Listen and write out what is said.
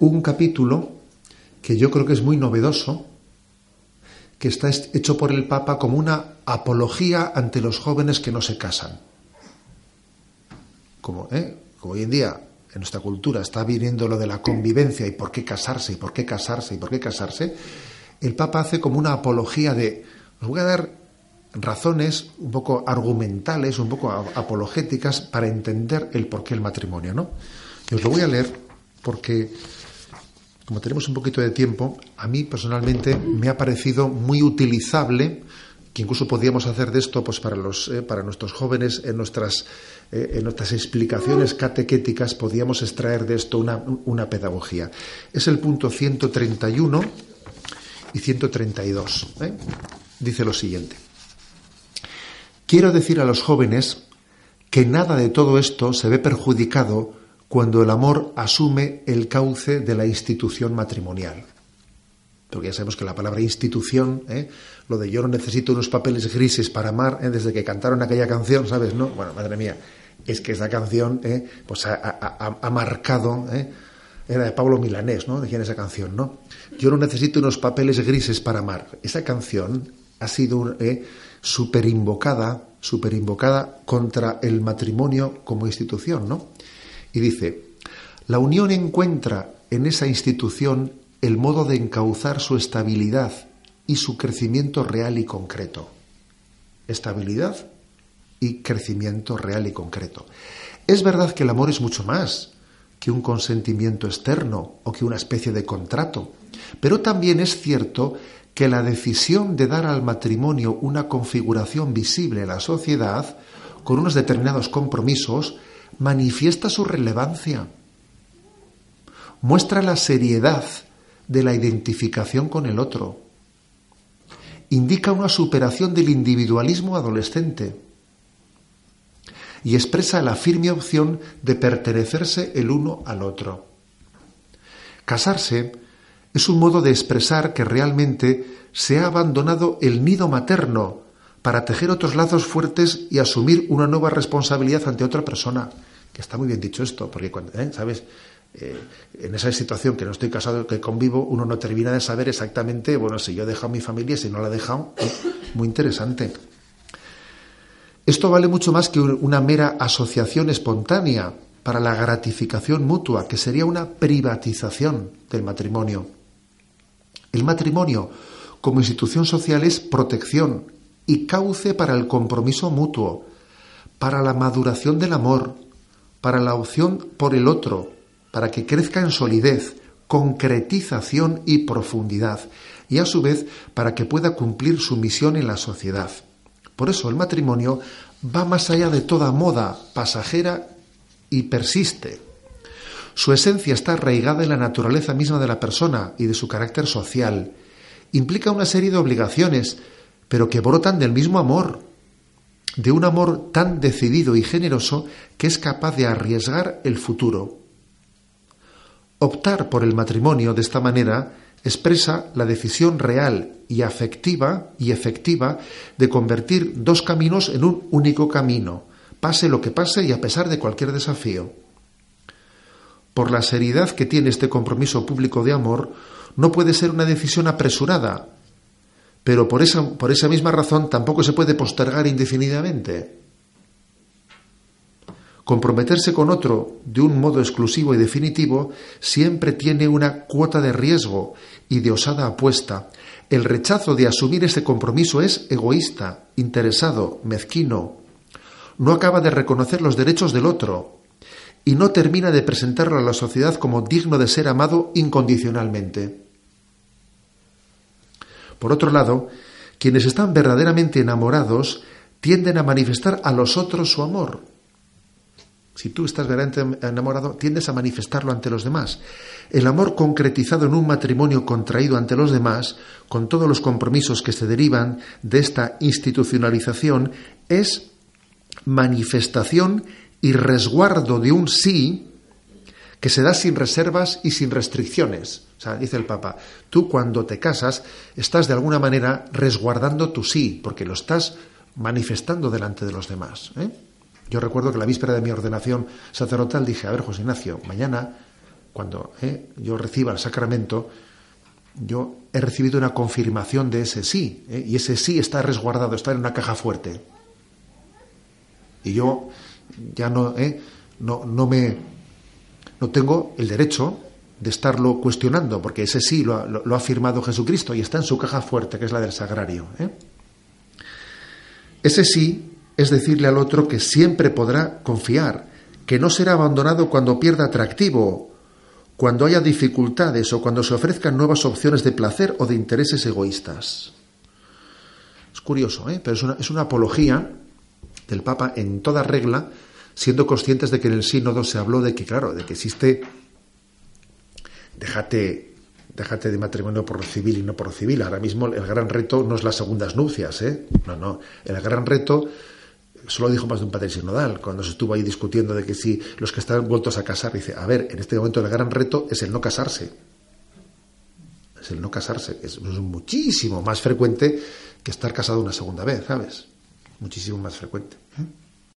un capítulo que yo creo que es muy novedoso, que está hecho por el Papa como una apología ante los jóvenes que no se casan. Como, ¿eh? como hoy en día en nuestra cultura está viniendo lo de la convivencia y por qué casarse y por qué casarse y por qué casarse, el Papa hace como una apología de, os voy a dar razones un poco argumentales, un poco apologéticas para entender el porqué el matrimonio, ¿no? Y os lo voy a leer porque, como tenemos un poquito de tiempo, a mí personalmente me ha parecido muy utilizable que incluso podíamos hacer de esto pues para los eh, para nuestros jóvenes en nuestras eh, en nuestras explicaciones catequéticas podíamos extraer de esto una, una pedagogía es el punto 131 y 132 ¿eh? dice lo siguiente quiero decir a los jóvenes que nada de todo esto se ve perjudicado cuando el amor asume el cauce de la institución matrimonial porque ya sabemos que la palabra institución, ¿eh? lo de yo no necesito unos papeles grises para amar, ¿eh? desde que cantaron aquella canción, ¿sabes? No, bueno, madre mía, es que esa canción ¿eh? pues ha, marcado, era de Pablo Milanés, ¿no? Decía esa canción, ¿no? Yo no necesito unos papeles grises para amar. Esa canción ha sido súper invocada, super invocada contra el matrimonio como institución, ¿no? Y dice, la unión encuentra en esa institución el modo de encauzar su estabilidad y su crecimiento real y concreto. Estabilidad y crecimiento real y concreto. Es verdad que el amor es mucho más que un consentimiento externo o que una especie de contrato, pero también es cierto que la decisión de dar al matrimonio una configuración visible en la sociedad, con unos determinados compromisos, manifiesta su relevancia, muestra la seriedad de la identificación con el otro. Indica una superación del individualismo adolescente y expresa la firme opción de pertenecerse el uno al otro. Casarse es un modo de expresar que realmente se ha abandonado el nido materno para tejer otros lazos fuertes y asumir una nueva responsabilidad ante otra persona. Que está muy bien dicho esto, porque cuando, ¿eh? ¿sabes? Eh, en esa situación que no estoy casado, que convivo, uno no termina de saber exactamente, bueno, si yo he dejado mi familia, si no la he dejado, muy interesante. Esto vale mucho más que una mera asociación espontánea para la gratificación mutua, que sería una privatización del matrimonio. El matrimonio como institución social es protección y cauce para el compromiso mutuo, para la maduración del amor, para la opción por el otro, para que crezca en solidez, concretización y profundidad, y a su vez para que pueda cumplir su misión en la sociedad. Por eso el matrimonio va más allá de toda moda pasajera y persiste. Su esencia está arraigada en la naturaleza misma de la persona y de su carácter social. Implica una serie de obligaciones, pero que brotan del mismo amor, de un amor tan decidido y generoso que es capaz de arriesgar el futuro. Optar por el matrimonio de esta manera expresa la decisión real y afectiva y efectiva de convertir dos caminos en un único camino, pase lo que pase y a pesar de cualquier desafío. Por la seriedad que tiene este compromiso público de amor, no puede ser una decisión apresurada, pero por esa, por esa misma razón tampoco se puede postergar indefinidamente. Comprometerse con otro de un modo exclusivo y definitivo siempre tiene una cuota de riesgo y de osada apuesta. El rechazo de asumir ese compromiso es egoísta, interesado, mezquino. No acaba de reconocer los derechos del otro y no termina de presentarlo a la sociedad como digno de ser amado incondicionalmente. Por otro lado, quienes están verdaderamente enamorados tienden a manifestar a los otros su amor si tú estás verdaderamente enamorado, tiendes a manifestarlo ante los demás. El amor concretizado en un matrimonio contraído ante los demás, con todos los compromisos que se derivan de esta institucionalización, es manifestación y resguardo de un sí que se da sin reservas y sin restricciones. O sea, dice el Papa, tú cuando te casas estás de alguna manera resguardando tu sí, porque lo estás manifestando delante de los demás. ¿eh? Yo recuerdo que la víspera de mi ordenación sacerdotal dije, a ver, José Ignacio, mañana cuando ¿eh? yo reciba el sacramento, yo he recibido una confirmación de ese sí, ¿eh? y ese sí está resguardado, está en una caja fuerte. Y yo ya no, no, no me no tengo el derecho de estarlo cuestionando, porque ese sí lo ha, firmado Jesucristo y está en su caja fuerte, que es la del sagrario. ¿eh? Ese sí es decirle al otro que siempre podrá confiar, que no será abandonado cuando pierda atractivo, cuando haya dificultades o cuando se ofrezcan nuevas opciones de placer o de intereses egoístas. Es curioso, ¿eh? pero es una, es una apología del Papa en toda regla, siendo conscientes de que en el sínodo se habló de que, claro, de que existe déjate, déjate de matrimonio por civil y no por civil. Ahora mismo el gran reto no es las segundas nupcias, ¿eh? No, no. El gran reto, solo dijo más de un padre sinodal, cuando se estuvo ahí discutiendo de que si los que están vueltos a casar, dice, a ver, en este momento el gran reto es el no casarse. Es el no casarse. Es, muchísimo más frecuente que estar casado una segunda vez, ¿sabes? Muchísimo más frecuente.